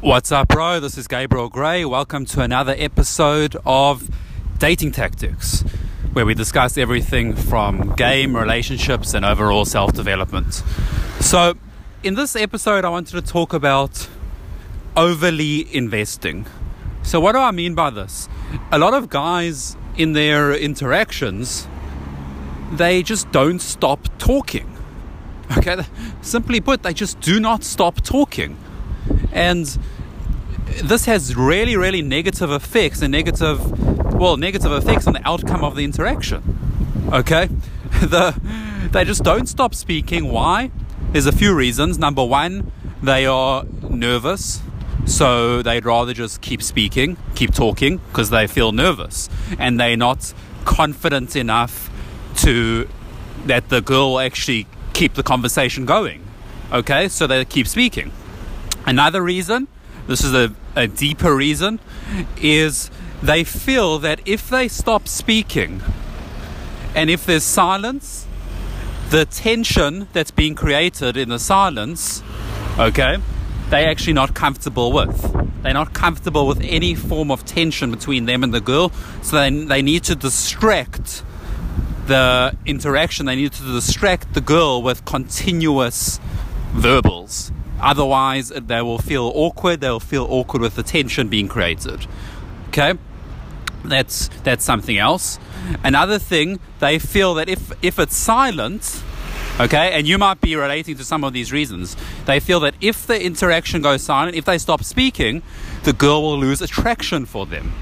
What's up, bro? This is Gabriel Gray. Welcome to another episode of Dating Tactics, where we discuss everything from game, relationships, and overall self development. So, in this episode, I wanted to talk about overly investing. So, what do I mean by this? A lot of guys in their interactions, they just don't stop talking. Okay, simply put, they just do not stop talking and this has really, really negative effects and negative, well, negative effects on the outcome of the interaction. Okay, the they just don't stop speaking. Why? There's a few reasons. Number one, they are nervous, so they'd rather just keep speaking, keep talking, because they feel nervous, and they're not confident enough to that the girl actually keep the conversation going. Okay, so they keep speaking. Another reason, this is a, a deeper reason, is they feel that if they stop speaking and if there's silence, the tension that's being created in the silence, okay, they're actually not comfortable with. They're not comfortable with any form of tension between them and the girl, so they, they need to distract the interaction, they need to distract the girl with continuous verbals. Otherwise, they will feel awkward. They will feel awkward with the tension being created. Okay, that's that's something else. Another thing, they feel that if if it's silent, okay, and you might be relating to some of these reasons. They feel that if the interaction goes silent, if they stop speaking, the girl will lose attraction for them.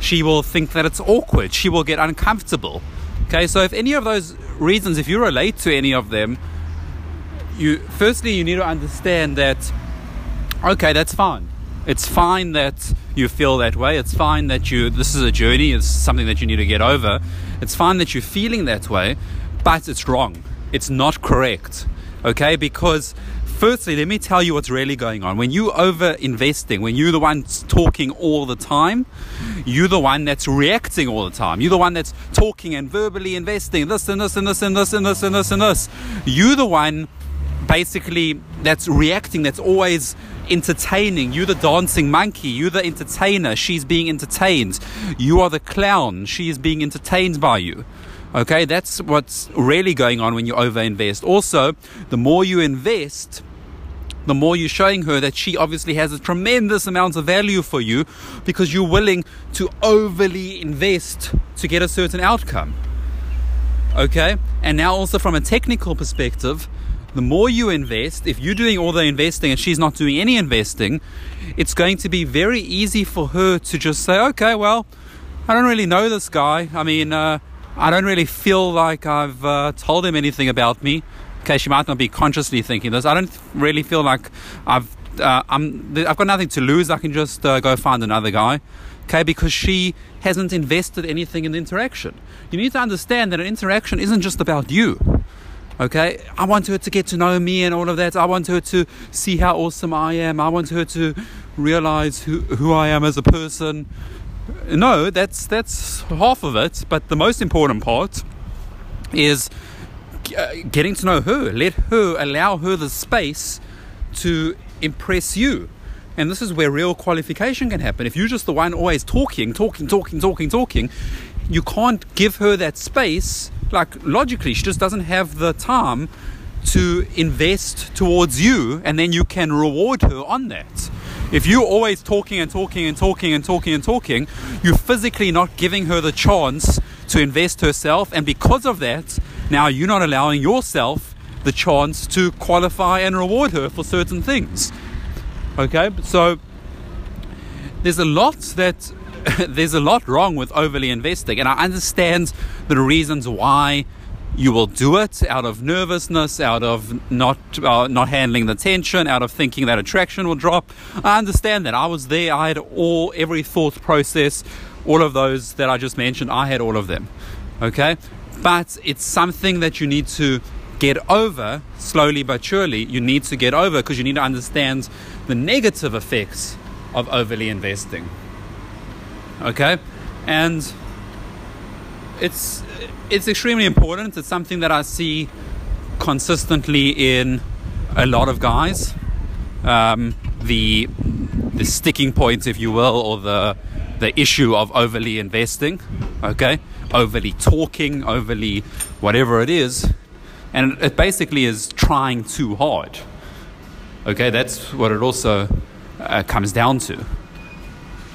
She will think that it's awkward. She will get uncomfortable. Okay, so if any of those reasons, if you relate to any of them, you firstly you need to understand that okay that's fine. It's fine that you feel that way. It's fine that you this is a journey. It's something that you need to get over. It's fine that you're feeling that way but it's wrong. It's not correct okay? Because firstly let me tell you what's really going on. When you over investing when you're the one talking all the time you're the one that's reacting all the time. You're the one that's talking and verbally investing this and this and this and this and this and this and this. You're the one basically that's reacting, that's always entertaining. You're the dancing monkey, you're the entertainer, she's being entertained. You are the clown, she is being entertained by you. Okay, that's what's really going on when you overinvest. Also, the more you invest, the more you're showing her that she obviously has a tremendous amount of value for you because you're willing to overly invest to get a certain outcome. Okay, and now also from a technical perspective, the more you invest, if you're doing all the investing and she's not doing any investing, it's going to be very easy for her to just say, okay, well, I don't really know this guy. I mean, uh, I don't really feel like I've uh, told him anything about me. Okay, she might not be consciously thinking this. I don't really feel like I've uh, I'm I've got nothing to lose. I can just uh, go find another guy. Okay, because she hasn't invested anything in the interaction. You need to understand that an interaction isn't just about you. Okay, I want her to get to know me and all of that. I want her to see how awesome I am. I want her to realize who, who I am as a person. No, that's that's half of it. But the most important part is uh, getting to know her. Let her allow her the space to impress you. And this is where real qualification can happen. If you're just the one always talking, talking, talking, talking, talking, you can't give her that space like logically she just doesn't have the time to invest towards you and then you can reward her on that. If you're always talking and talking and talking and talking and talking you're physically not giving her the chance to invest herself and because of that now you're not allowing yourself the chance to qualify and reward her for certain things. Okay so there's a lot that there's a lot wrong with overly investing, and I understand the reasons why you will do it out of nervousness, out of not uh, not handling the tension, out of thinking that attraction will drop. I understand that. I was there. I had all every thought process, all of those that I just mentioned. I had all of them. Okay, but it's something that you need to get over slowly but surely. You need to get over because you need to understand the negative effects of overly investing okay? And it's it's extremely important. It's something that i see consistently in a lot of guys. Um, the the sticking point, if you will, or the the issue of overly investing, okay, overly talking, overly whatever it is, and it basically is trying too hard. Okay, that's what it also uh, comes down to.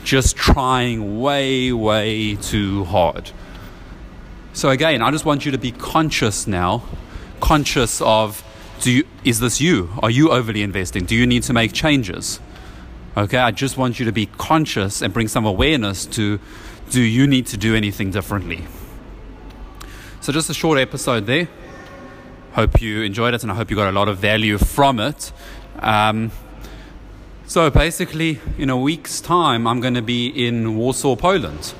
Just trying way, way too hard. So again, I just want you to be conscious now, conscious of do you, is this you? Are you overly investing? Do you need to make changes? Okay, I just want you to be conscious and bring some awareness to do you need to do anything differently? So, just a short episode there. Hope you enjoyed it and I hope you got a lot of value from it. Um, so, basically, in a week's time, I'm going to be in Warsaw, Poland.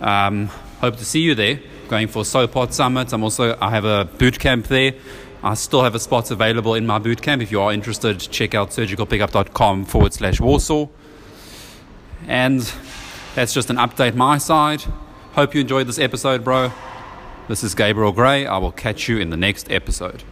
Um, hope to see you there. Going for SOPOT Summit. I'm also I have a boot camp there I still have a spot available in my bootcamp. If you are interested, check out surgicalpickup.com forward slash Warsaw. And that's just an update my side. Hope you enjoyed this episode, bro. This is Gabriel Gray. I will catch you in the next episode.